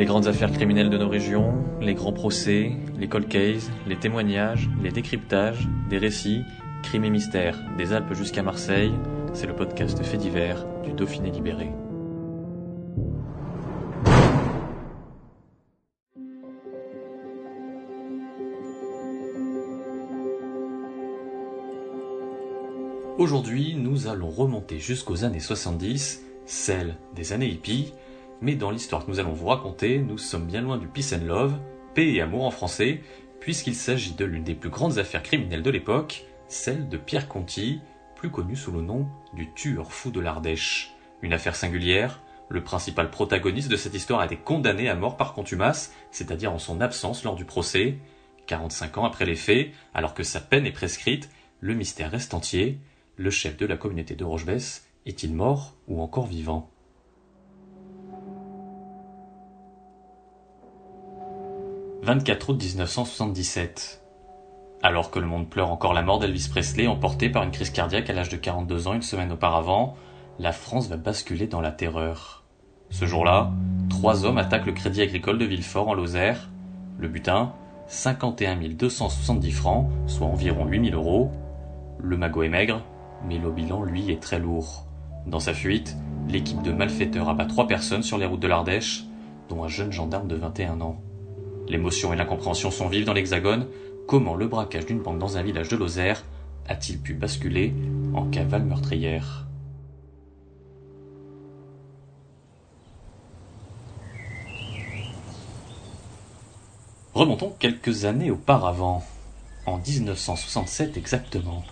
Les grandes affaires criminelles de nos régions, les grands procès, les cold cases, les témoignages, les décryptages, des récits, crimes et mystères, des Alpes jusqu'à Marseille, c'est le podcast fait divers du Dauphiné libéré. Aujourd'hui, nous allons remonter jusqu'aux années 70, celles des années hippies, mais dans l'histoire que nous allons vous raconter, nous sommes bien loin du peace and love, paix et amour en français, puisqu'il s'agit de l'une des plus grandes affaires criminelles de l'époque, celle de Pierre Conti, plus connu sous le nom du tueur fou de l'Ardèche. Une affaire singulière, le principal protagoniste de cette histoire a été condamné à mort par contumace, c'est-à-dire en son absence lors du procès. 45 ans après les faits, alors que sa peine est prescrite, le mystère reste entier. Le chef de la communauté de Rochebesse est-il mort ou encore vivant? 24 août 1977. Alors que le monde pleure encore la mort d'Elvis Presley, emporté par une crise cardiaque à l'âge de 42 ans une semaine auparavant, la France va basculer dans la terreur. Ce jour-là, trois hommes attaquent le crédit agricole de Villefort en Lozère. Le butin, 51 270 francs, soit environ 8 000 euros. Le magot est maigre, mais le bilan, lui, est très lourd. Dans sa fuite, l'équipe de malfaiteurs abat trois personnes sur les routes de l'Ardèche, dont un jeune gendarme de 21 ans. L'émotion et l'incompréhension sont vives dans l'Hexagone. Comment le braquage d'une banque dans un village de Lozère a-t-il pu basculer en cavale meurtrière? Remontons quelques années auparavant, en 1967 exactement.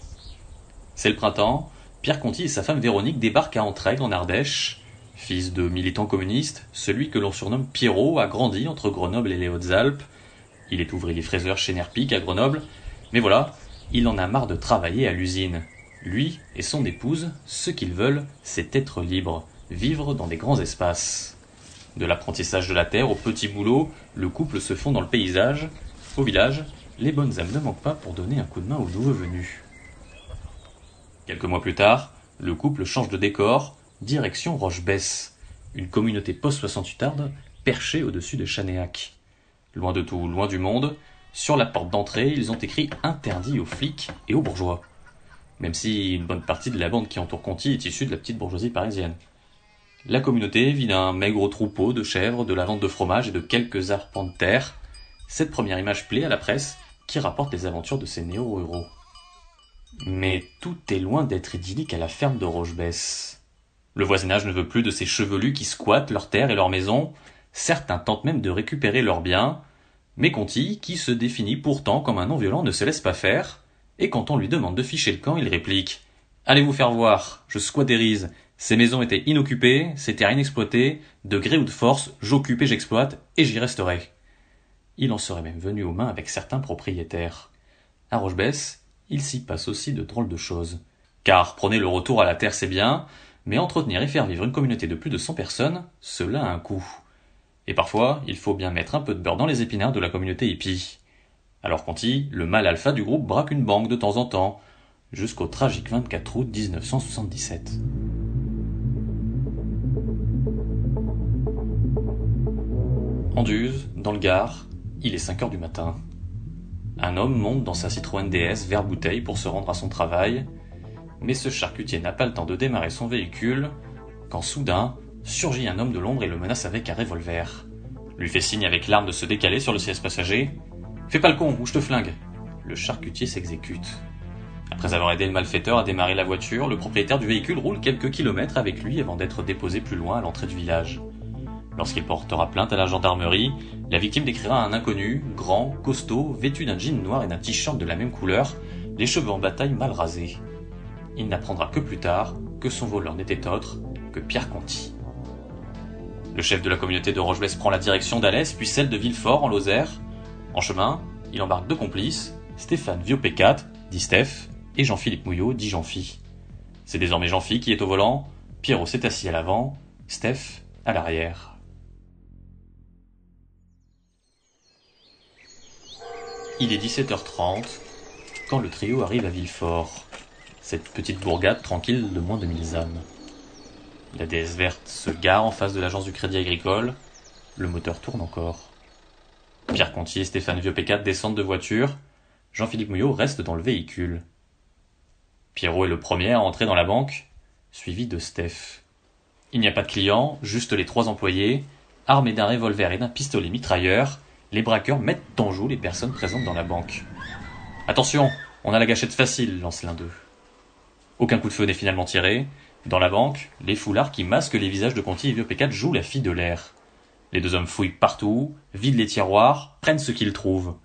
C'est le printemps, Pierre Conti et sa femme Véronique débarquent à Entraigues en Ardèche. Fils de militants communistes, celui que l'on surnomme Pierrot a grandi entre Grenoble et les Hautes-Alpes. Il est ouvrier fraiseur chez Nerpic à Grenoble, mais voilà, il en a marre de travailler à l'usine. Lui et son épouse, ce qu'ils veulent, c'est être libres, vivre dans des grands espaces. De l'apprentissage de la terre au petit boulot, le couple se fond dans le paysage. Au village, les bonnes âmes ne manquent pas pour donner un coup de main aux nouveaux venus. Quelques mois plus tard, le couple change de décor, direction Roche-Besse, une communauté post-68arde perchée au-dessus de Chanéac. Loin de tout, loin du monde, sur la porte d'entrée, ils ont écrit interdit aux flics et aux bourgeois. Même si une bonne partie de la bande qui entoure Conti est issue de la petite bourgeoisie parisienne. La communauté vit d'un maigre troupeau de chèvres, de la vente de fromage et de quelques arpents de terre. Cette première image plaît à la presse qui rapporte les aventures de ces néo-ruraux. Mais tout est loin d'être idyllique à la ferme de Rochebesse. Le voisinage ne veut plus de ces chevelus qui squattent leurs terres et leurs maisons. Certains tentent même de récupérer leurs biens. Mais Conti, qui se définit pourtant comme un non-violent, ne se laisse pas faire. Et quand on lui demande de ficher le camp, il réplique Allez vous faire voir, je squatterise. Ces maisons étaient inoccupées, ces terres inexploitées, de gré ou de force, j'occupe et j'exploite, et j'y resterai. Il en serait même venu aux mains avec certains propriétaires. À Rochebesse, il s'y passe aussi de drôles de choses. Car prôner le retour à la terre c'est bien, mais entretenir et faire vivre une communauté de plus de 100 personnes, cela a un coût. Et parfois, il faut bien mettre un peu de beurre dans les épinards de la communauté hippie. Alors Conti, le mâle alpha du groupe braque une banque de temps en temps, jusqu'au tragique 24 août 1977. Anduze, dans le Gard, il est 5 heures du matin. Un homme monte dans sa Citroën DS vert bouteille pour se rendre à son travail, mais ce charcutier n'a pas le temps de démarrer son véhicule quand soudain surgit un homme de l'ombre et le menace avec un revolver. Lui fait signe avec l'arme de se décaler sur le siège passager. Fais pas le con ou je te flingue. Le charcutier s'exécute. Après avoir aidé le malfaiteur à démarrer la voiture, le propriétaire du véhicule roule quelques kilomètres avec lui avant d'être déposé plus loin à l'entrée du village. Lorsqu'il portera plainte à la gendarmerie, la victime décrira un inconnu, grand, costaud, vêtu d'un jean noir et d'un t-shirt de la même couleur, les cheveux en bataille mal rasés. Il n'apprendra que plus tard que son voleur n'était autre que Pierre Conti. Le chef de la communauté de Rocheblesse prend la direction d'Alès, puis celle de Villefort en Lozère. En chemin, il embarque deux complices, Stéphane Viopécat, dit Steph, et Jean-Philippe Mouillot, dit Jean-Phi. C'est désormais Jean-Phi qui est au volant, Pierrot s'est assis à l'avant, Steph à l'arrière. Il est 17h30 quand le trio arrive à Villefort, cette petite bourgade tranquille de moins de mille âmes. La déesse verte se gare en face de l'agence du Crédit Agricole. Le moteur tourne encore. Pierre Contier et Stéphane Viopécat descendent de voiture. Jean-Philippe Mouillot reste dans le véhicule. Pierrot est le premier à entrer dans la banque, suivi de Steph. Il n'y a pas de clients, juste les trois employés, armés d'un revolver et d'un pistolet mitrailleur, les braqueurs mettent en joue les personnes présentes dans la banque. Attention, on a la gâchette facile, lance l'un d'eux. Aucun coup de feu n'est finalement tiré. Dans la banque, les foulards qui masquent les visages de Conti et Vieux P4 jouent la fille de l'air. Les deux hommes fouillent partout, vident les tiroirs, prennent ce qu'ils trouvent.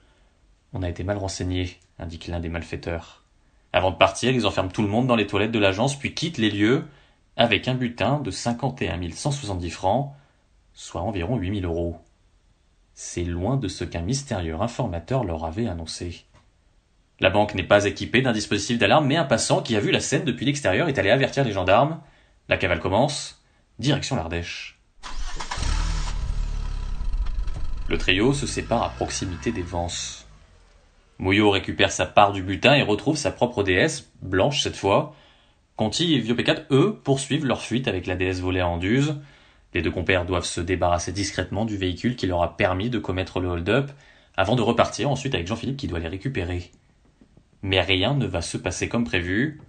On a été mal renseignés, indique l'un des malfaiteurs. Avant de partir, ils enferment tout le monde dans les toilettes de l'agence, puis quittent les lieux avec un butin de 51 170 francs, soit environ 8000 euros. C'est loin de ce qu'un mystérieux informateur leur avait annoncé. La banque n'est pas équipée d'un dispositif d'alarme, mais un passant qui a vu la scène depuis l'extérieur est allé avertir les gendarmes. La cavale commence. Direction l'Ardèche. Le trio se sépare à proximité des Vances. Mouillot récupère sa part du butin et retrouve sa propre déesse, blanche cette fois. Conti et P4, eux, poursuivent leur fuite avec la déesse volée à Anduze. Les deux compères doivent se débarrasser discrètement du véhicule qui leur a permis de commettre le hold-up, avant de repartir ensuite avec Jean-Philippe qui doit les récupérer. Mais rien ne va se passer comme prévu.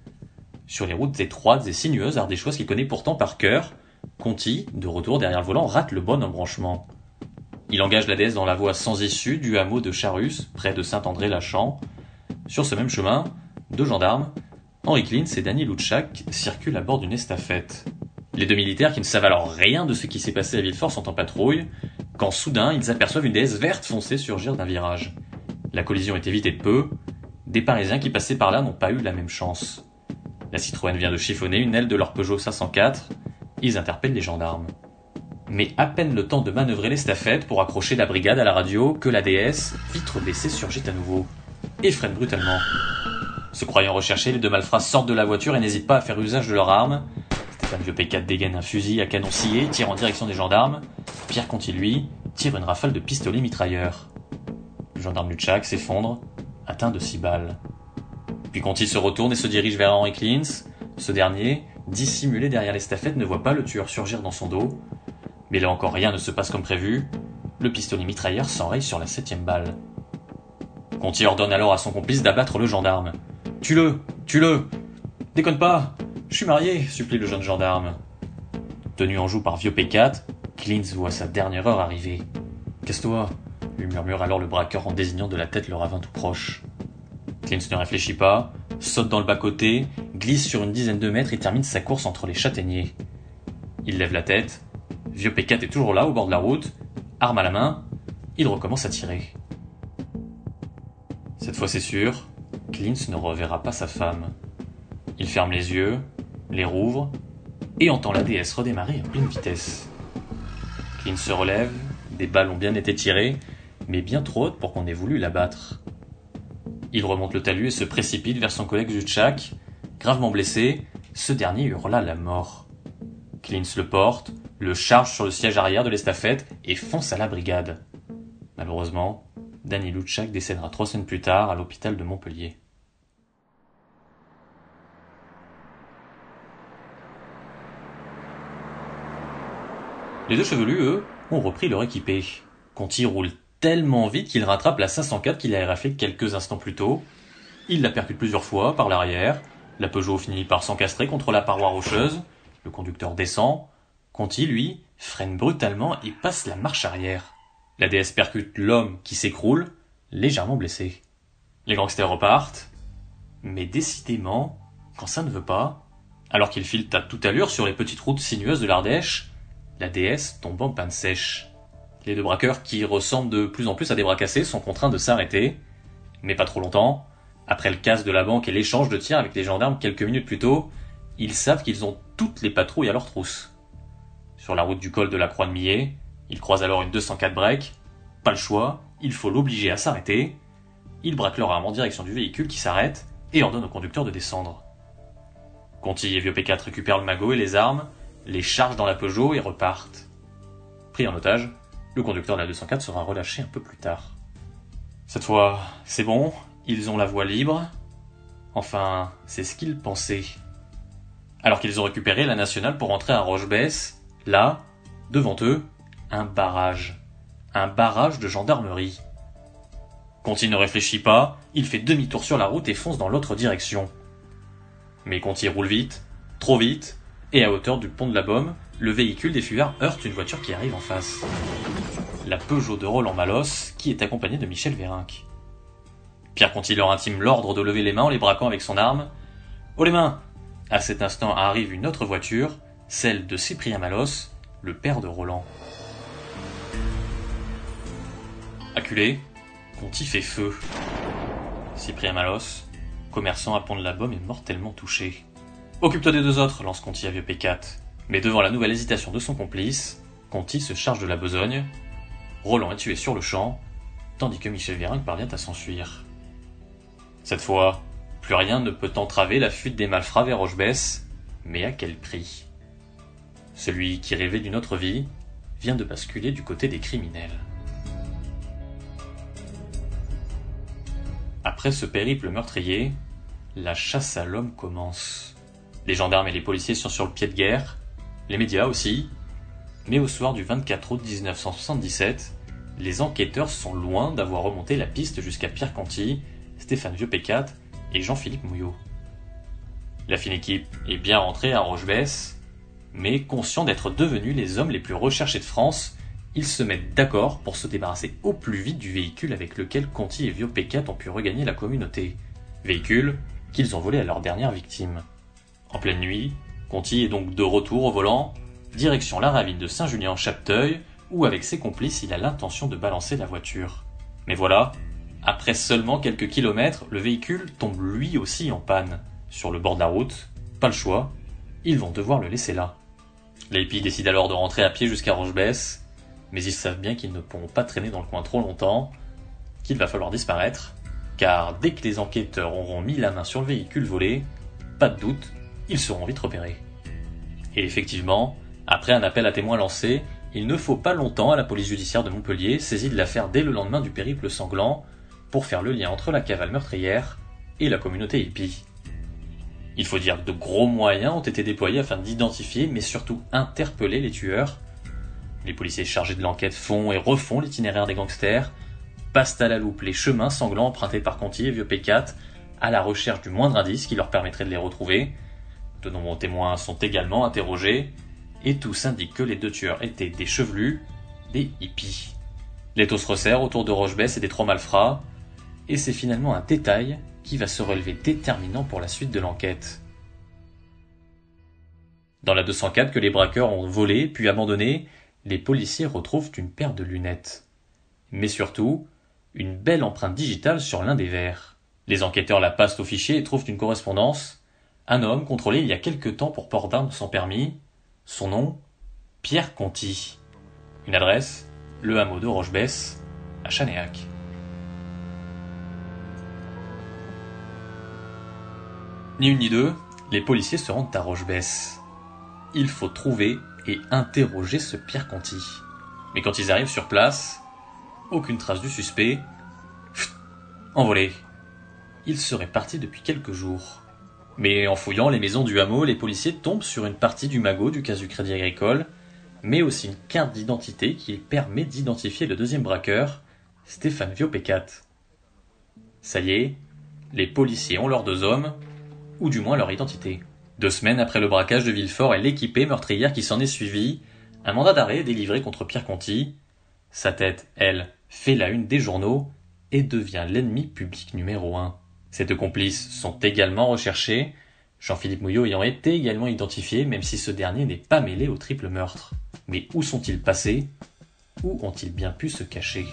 Sur les routes étroites et sinueuses ardéchoises qu'il connaît pourtant par cœur, Conti, de retour derrière le volant, rate le bon embranchement. Il engage la déesse dans la voie sans issue du hameau de Charus, près de Saint-André-Lachamp. Sur ce même chemin, deux gendarmes, Henri Klintz et Danny Loutchak, circulent à bord d'une estafette. Les deux militaires qui ne savent alors rien de ce qui s'est passé à Villefort sont en patrouille, quand soudain ils aperçoivent une déesse verte foncée surgir d'un virage. La collision est évitée de peu, des Parisiens qui passaient par là n'ont pas eu la même chance. La Citroën vient de chiffonner une aile de leur Peugeot 504, ils interpellent les gendarmes. Mais à peine le temps de manœuvrer l'estafette pour accrocher la brigade à la radio que la déesse, vitre baissée, surgit à nouveau, et freine brutalement. Se croyant recherchés, les deux malfrats sortent de la voiture et n'hésitent pas à faire usage de leurs armes, Stéphane Vieux P4 dégaine un fusil à canon scié, tire en direction des gendarmes. Pierre Conti, lui, tire une rafale de pistolet mitrailleur. Le gendarme Luchak s'effondre, atteint de six balles. Puis Conti se retourne et se dirige vers Henri Klintz. Ce dernier, dissimulé derrière l'estafette, ne voit pas le tueur surgir dans son dos. Mais là encore rien ne se passe comme prévu. Le pistolet mitrailleur s'enraye sur la septième balle. Conti ordonne alors à son complice d'abattre le gendarme. Tue-le Tue-le Déconne pas je suis marié, supplie le jeune gendarme. Tenu en joue par vieux P4, Klintz voit sa dernière heure arriver. Casse-toi, lui murmure alors le braqueur en désignant de la tête le ravin tout proche. Klintz ne réfléchit pas, saute dans le bas-côté, glisse sur une dizaine de mètres et termine sa course entre les châtaigniers. Il lève la tête. Vieux P4 est toujours là, au bord de la route, arme à la main. Il recommence à tirer. Cette fois c'est sûr, Klintz ne reverra pas sa femme. Il ferme les yeux, les rouvre et entend la déesse redémarrer à pleine vitesse. Clint se relève, des balles ont bien été tirées, mais bien trop hautes pour qu'on ait voulu l'abattre. Il remonte le talus et se précipite vers son collègue Jutchak. Gravement blessé, ce dernier hurla la mort. Klintz le porte, le charge sur le siège arrière de l'estafette et fonce à la brigade. Malheureusement, Danny Luchak décédera trois semaines plus tard à l'hôpital de Montpellier. Les deux chevelus, eux, ont repris leur équipée. Conti roule tellement vite qu'il rattrape la 504 qu'il a raflé quelques instants plus tôt. Il la percute plusieurs fois par l'arrière. La Peugeot finit par s'encastrer contre la paroi rocheuse. Le conducteur descend. Conti, lui, freine brutalement et passe la marche arrière. La DS percute l'homme qui s'écroule, légèrement blessé. Les gangsters repartent. Mais décidément, quand ça ne veut pas, alors qu'ils filent à toute allure sur les petites routes sinueuses de l'Ardèche, la déesse tombe en panne sèche. Les deux braqueurs, qui ressemblent de plus en plus à des bras cassés, sont contraints de s'arrêter. Mais pas trop longtemps. Après le casse de la banque et l'échange de tirs avec les gendarmes quelques minutes plus tôt, ils savent qu'ils ont toutes les patrouilles à leur trousse. Sur la route du col de la Croix de Millet, ils croisent alors une 204 break. Pas le choix, il faut l'obliger à s'arrêter. Ils braquent leur arme en direction du véhicule qui s'arrête et ordonnent au conducteur de descendre. Conti et Vieux P4 récupèrent le magot et les armes, les chargent dans la Peugeot et repartent. Pris en otage, le conducteur de la 204 sera relâché un peu plus tard. Cette fois, c'est bon, ils ont la voie libre. Enfin, c'est ce qu'ils pensaient. Alors qu'ils ont récupéré la nationale pour rentrer à Rochebesse, là, devant eux, un barrage. Un barrage de gendarmerie. Conti ne réfléchit pas, il fait demi-tour sur la route et fonce dans l'autre direction. Mais Conti roule vite, trop vite, et à hauteur du pont de la Baume, le véhicule des fuyards heurte une voiture qui arrive en face. La Peugeot de Roland Malos, qui est accompagnée de Michel Vérinck. Pierre Conti leur intime l'ordre de lever les mains en les braquant avec son arme. Oh les mains À cet instant arrive une autre voiture, celle de Cyprien Malos, le père de Roland. Acculé, Conti fait feu. Cyprien Malos, commerçant à Pont de la Baume, est mortellement touché. Occupe-toi des deux autres, lance Conti à Vieux P4. Mais devant la nouvelle hésitation de son complice, Conti se charge de la besogne. Roland est tué sur le champ, tandis que Michel Vérinck parvient à s'enfuir. Cette fois, plus rien ne peut entraver la fuite des malfrats vers Rochebesse, mais à quel prix? Celui qui rêvait d'une autre vie vient de basculer du côté des criminels. Après ce périple meurtrier, la chasse à l'homme commence. Les gendarmes et les policiers sont sur le pied de guerre, les médias aussi. Mais au soir du 24 août 1977, les enquêteurs sont loin d'avoir remonté la piste jusqu'à Pierre Conti, Stéphane Vieux-Pécat et Jean-Philippe Mouillot. La fine équipe est bien rentrée à Rochebesse, mais conscient d'être devenus les hommes les plus recherchés de France, ils se mettent d'accord pour se débarrasser au plus vite du véhicule avec lequel Conti et Vieux Pécat ont pu regagner la communauté. Véhicule qu'ils ont volé à leur dernière victime. En pleine nuit, Conti est donc de retour au volant, direction la ravine de Saint-Julien-Chapteuil, où avec ses complices il a l'intention de balancer la voiture. Mais voilà, après seulement quelques kilomètres, le véhicule tombe lui aussi en panne. Sur le bord de la route, pas le choix, ils vont devoir le laisser là. Les décident alors de rentrer à pied jusqu'à Rochebesse, mais ils savent bien qu'ils ne pourront pas traîner dans le coin trop longtemps, qu'il va falloir disparaître, car dès que les enquêteurs auront mis la main sur le véhicule volé, pas de doute, ils seront vite repérés. Et effectivement, après un appel à témoins lancé, il ne faut pas longtemps à la police judiciaire de Montpellier, saisie de l'affaire dès le lendemain du périple sanglant, pour faire le lien entre la cavale meurtrière et la communauté hippie. Il faut dire que de gros moyens ont été déployés afin d'identifier, mais surtout interpeller les tueurs. Les policiers chargés de l'enquête font et refont l'itinéraire des gangsters, passent à la loupe les chemins sanglants empruntés par Conti et Vieux P4, à la recherche du moindre indice qui leur permettrait de les retrouver. De nombreux témoins sont également interrogés, et tous indiquent que les deux tueurs étaient des chevelus, des hippies. L'étau se resserre autour de Rochebesse et des trois malfrats, et c'est finalement un détail qui va se relever déterminant pour la suite de l'enquête. Dans la 204 que les braqueurs ont volé puis abandonné, les policiers retrouvent une paire de lunettes. Mais surtout, une belle empreinte digitale sur l'un des verres. Les enquêteurs la passent au fichier et trouvent une correspondance. Un homme contrôlé il y a quelque temps pour port d'armes sans permis. Son nom Pierre Conti. Une adresse Le hameau de Rochebesse, à Chanéac. Ni une ni deux, les policiers se rendent à Rochebesse. Il faut trouver et interroger ce Pierre Conti. Mais quand ils arrivent sur place, aucune trace du suspect. envolé. Il serait parti depuis quelques jours. Mais en fouillant les maisons du hameau, les policiers tombent sur une partie du magot du cas du Crédit Agricole, mais aussi une carte d'identité qui permet d'identifier le deuxième braqueur, Stéphane Viopécat. Ça y est, les policiers ont leurs deux hommes, ou du moins leur identité. Deux semaines après le braquage de Villefort et l'équipée meurtrière qui s'en est suivie, un mandat d'arrêt est délivré contre Pierre Conti. Sa tête, elle, fait la une des journaux et devient l'ennemi public numéro un. Ses deux complices sont également recherchés, Jean-Philippe Mouillot ayant été également identifié, même si ce dernier n'est pas mêlé au triple meurtre. Mais où sont-ils passés? Où ont-ils bien pu se cacher?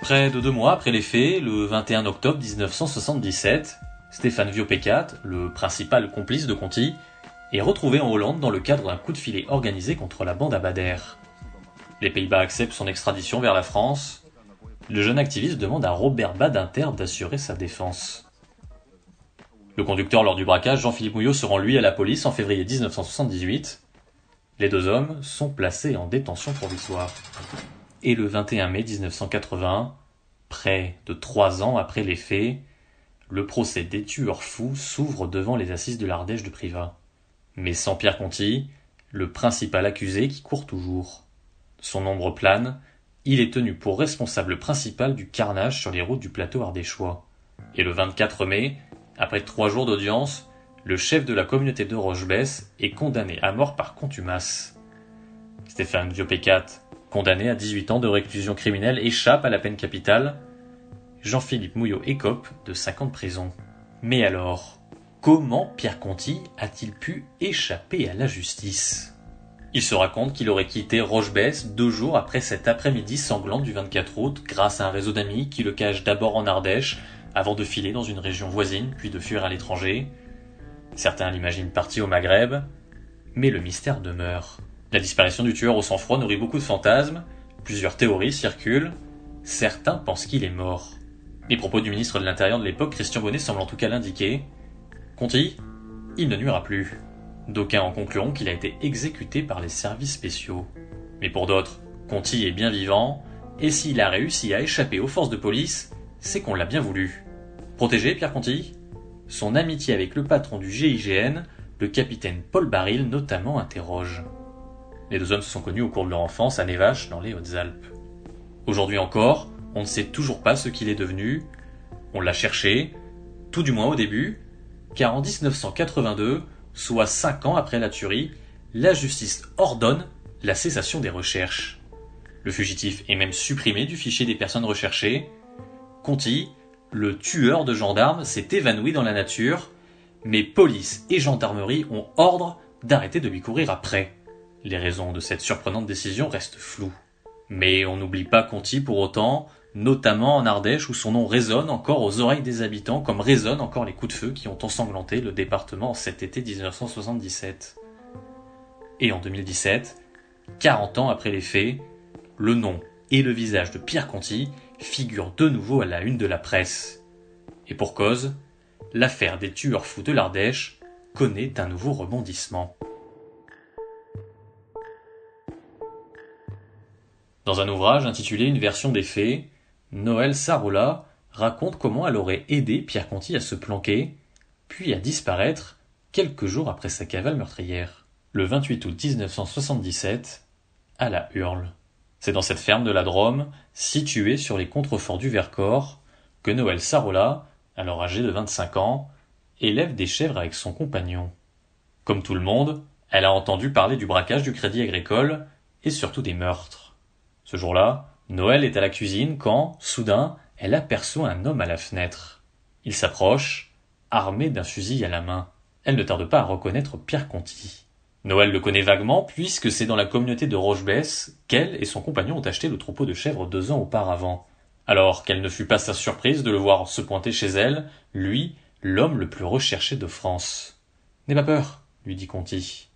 Près de deux mois après les faits, le 21 octobre 1977, Stéphane Viopécat, le principal complice de Conti, est retrouvé en Hollande dans le cadre d'un coup de filet organisé contre la bande Bader. Les Pays-Bas acceptent son extradition vers la France. Le jeune activiste demande à Robert Badinter d'assurer sa défense. Le conducteur lors du braquage, Jean-Philippe Mouillot, se rend lui à la police en février 1978. Les deux hommes sont placés en détention provisoire. Et le 21 mai 1980, près de trois ans après les faits, le procès des tueurs fous s'ouvre devant les assises de l'Ardèche de Privas. Mais sans Pierre Conti, le principal accusé qui court toujours. Son ombre plane, il est tenu pour responsable principal du carnage sur les routes du plateau ardéchois. Et le 24 mai, après trois jours d'audience, le chef de la communauté de Rochebesse est condamné à mort par contumace. Stéphane Diopécat, condamné à 18 ans de réclusion criminelle, échappe à la peine capitale. Jean-Philippe Mouillot écope de 50 prisons. Mais alors, comment Pierre Conti a-t-il pu échapper à la justice? Il se raconte qu'il aurait quitté Rochebesse deux jours après cet après-midi sanglant du 24 août grâce à un réseau d'amis qui le cache d'abord en Ardèche avant de filer dans une région voisine puis de fuir à l'étranger. Certains l'imaginent parti au Maghreb, mais le mystère demeure. La disparition du tueur au sang-froid nourrit beaucoup de fantasmes, plusieurs théories circulent, certains pensent qu'il est mort. Les propos du ministre de l'Intérieur de l'époque, Christian Bonnet, semblent en tout cas l'indiquer. Conti, il ne nuira plus. D'aucuns en concluront qu'il a été exécuté par les services spéciaux. Mais pour d'autres, Conti est bien vivant, et s'il a réussi à échapper aux forces de police, c'est qu'on l'a bien voulu. Protégé, Pierre Conti? Son amitié avec le patron du GIGN, le capitaine Paul Baril notamment, interroge. Les deux hommes se sont connus au cours de leur enfance à Nevache, dans les Hautes-Alpes. Aujourd'hui encore, on ne sait toujours pas ce qu'il est devenu. On l'a cherché, tout du moins au début, car en 1982, soit cinq ans après la tuerie, la justice ordonne la cessation des recherches. Le fugitif est même supprimé du fichier des personnes recherchées. Conti, le tueur de gendarmes, s'est évanoui dans la nature, mais police et gendarmerie ont ordre d'arrêter de lui courir après. Les raisons de cette surprenante décision restent floues. Mais on n'oublie pas Conti pour autant, notamment en Ardèche où son nom résonne encore aux oreilles des habitants comme résonnent encore les coups de feu qui ont ensanglanté le département cet été 1977. Et en 2017, 40 ans après les faits, le nom et le visage de Pierre Conti figurent de nouveau à la une de la presse. Et pour cause, l'affaire des tueurs fous de l'Ardèche connaît un nouveau rebondissement. Dans un ouvrage intitulé Une version des faits, Noël Sarola raconte comment elle aurait aidé Pierre Conti à se planquer, puis à disparaître quelques jours après sa cavale meurtrière. Le 28 août 1977, à la Hurle. C'est dans cette ferme de la Drôme, située sur les contreforts du Vercors, que Noël Sarola, alors âgée de 25 ans, élève des chèvres avec son compagnon. Comme tout le monde, elle a entendu parler du braquage du crédit agricole et surtout des meurtres. Ce jour-là, Noël est à la cuisine quand, soudain, elle aperçoit un homme à la fenêtre. Il s'approche, armé d'un fusil à la main. Elle ne tarde pas à reconnaître Pierre Conti. Noël le connaît vaguement puisque c'est dans la communauté de Rochebesse qu'elle et son compagnon ont acheté le troupeau de chèvres deux ans auparavant. Alors quelle ne fut pas sa surprise de le voir se pointer chez elle, lui, l'homme le plus recherché de France. N'aie pas peur, lui dit Conti.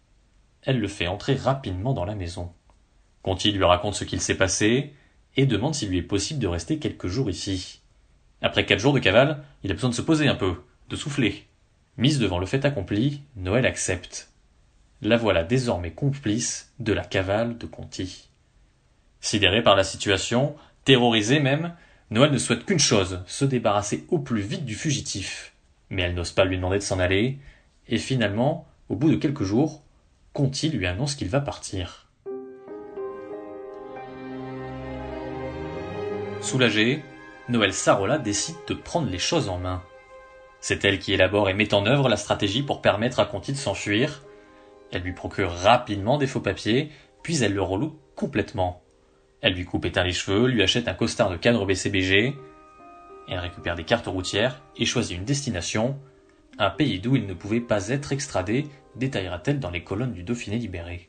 Elle le fait entrer rapidement dans la maison. Conti lui raconte ce qu'il s'est passé, et demande s'il lui est possible de rester quelques jours ici. Après quatre jours de cavale, il a besoin de se poser un peu, de souffler. Mise devant le fait accompli, Noël accepte. La voilà désormais complice de la cavale de Conti. Sidéré par la situation, terrorisé même, Noël ne souhaite qu'une chose, se débarrasser au plus vite du fugitif. Mais elle n'ose pas lui demander de s'en aller, et finalement, au bout de quelques jours, Conti lui annonce qu'il va partir. Soulagée, Noël Sarola décide de prendre les choses en main. C'est elle qui élabore et met en œuvre la stratégie pour permettre à Conti de s'enfuir. Elle lui procure rapidement des faux papiers, puis elle le reloue complètement. Elle lui coupe éteint les cheveux, lui achète un costard de cadre BCBG, elle récupère des cartes routières et choisit une destination, un pays d'où il ne pouvait pas être extradé, détaillera-t-elle dans les colonnes du Dauphiné libéré.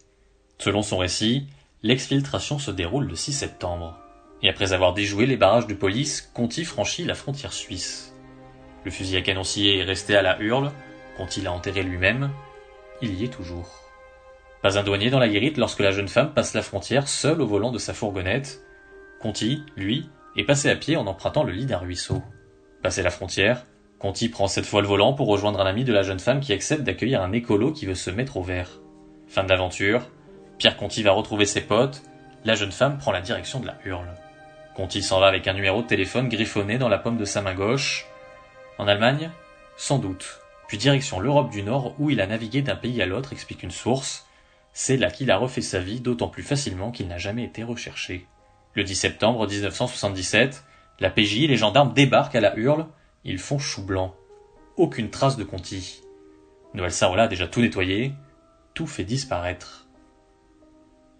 Selon son récit, l'exfiltration se déroule le 6 septembre. Et après avoir déjoué les barrages de police, Conti franchit la frontière suisse. Le fusil à canon est resté à la hurle, Conti l'a enterré lui-même, il y est toujours. Pas un douanier dans la guérite lorsque la jeune femme passe la frontière seule au volant de sa fourgonnette. Conti, lui, est passé à pied en empruntant le lit d'un ruisseau. Passé la frontière, Conti prend cette fois le volant pour rejoindre un ami de la jeune femme qui accepte d'accueillir un écolo qui veut se mettre au vert. Fin de l'aventure, Pierre Conti va retrouver ses potes, la jeune femme prend la direction de la hurle. Conti s'en va avec un numéro de téléphone griffonné dans la paume de sa main gauche. En Allemagne Sans doute. Puis direction l'Europe du Nord où il a navigué d'un pays à l'autre, explique une source. C'est là qu'il a refait sa vie, d'autant plus facilement qu'il n'a jamais été recherché. Le 10 septembre 1977, la PJ et les gendarmes débarquent à la hurle, ils font chou blanc. Aucune trace de Conti. Noël Sarola a déjà tout nettoyé, tout fait disparaître.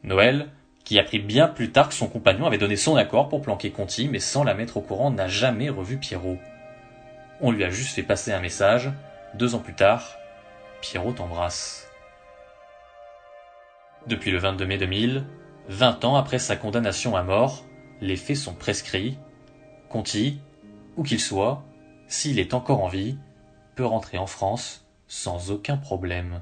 Noël, qui apprit bien plus tard que son compagnon avait donné son accord pour planquer Conti, mais sans la mettre au courant, n'a jamais revu Pierrot. On lui a juste fait passer un message. Deux ans plus tard, Pierrot t'embrasse. Depuis le 22 mai 2000, 20 ans après sa condamnation à mort, les faits sont prescrits. Conti, où qu'il soit, s'il est encore en vie, peut rentrer en France sans aucun problème.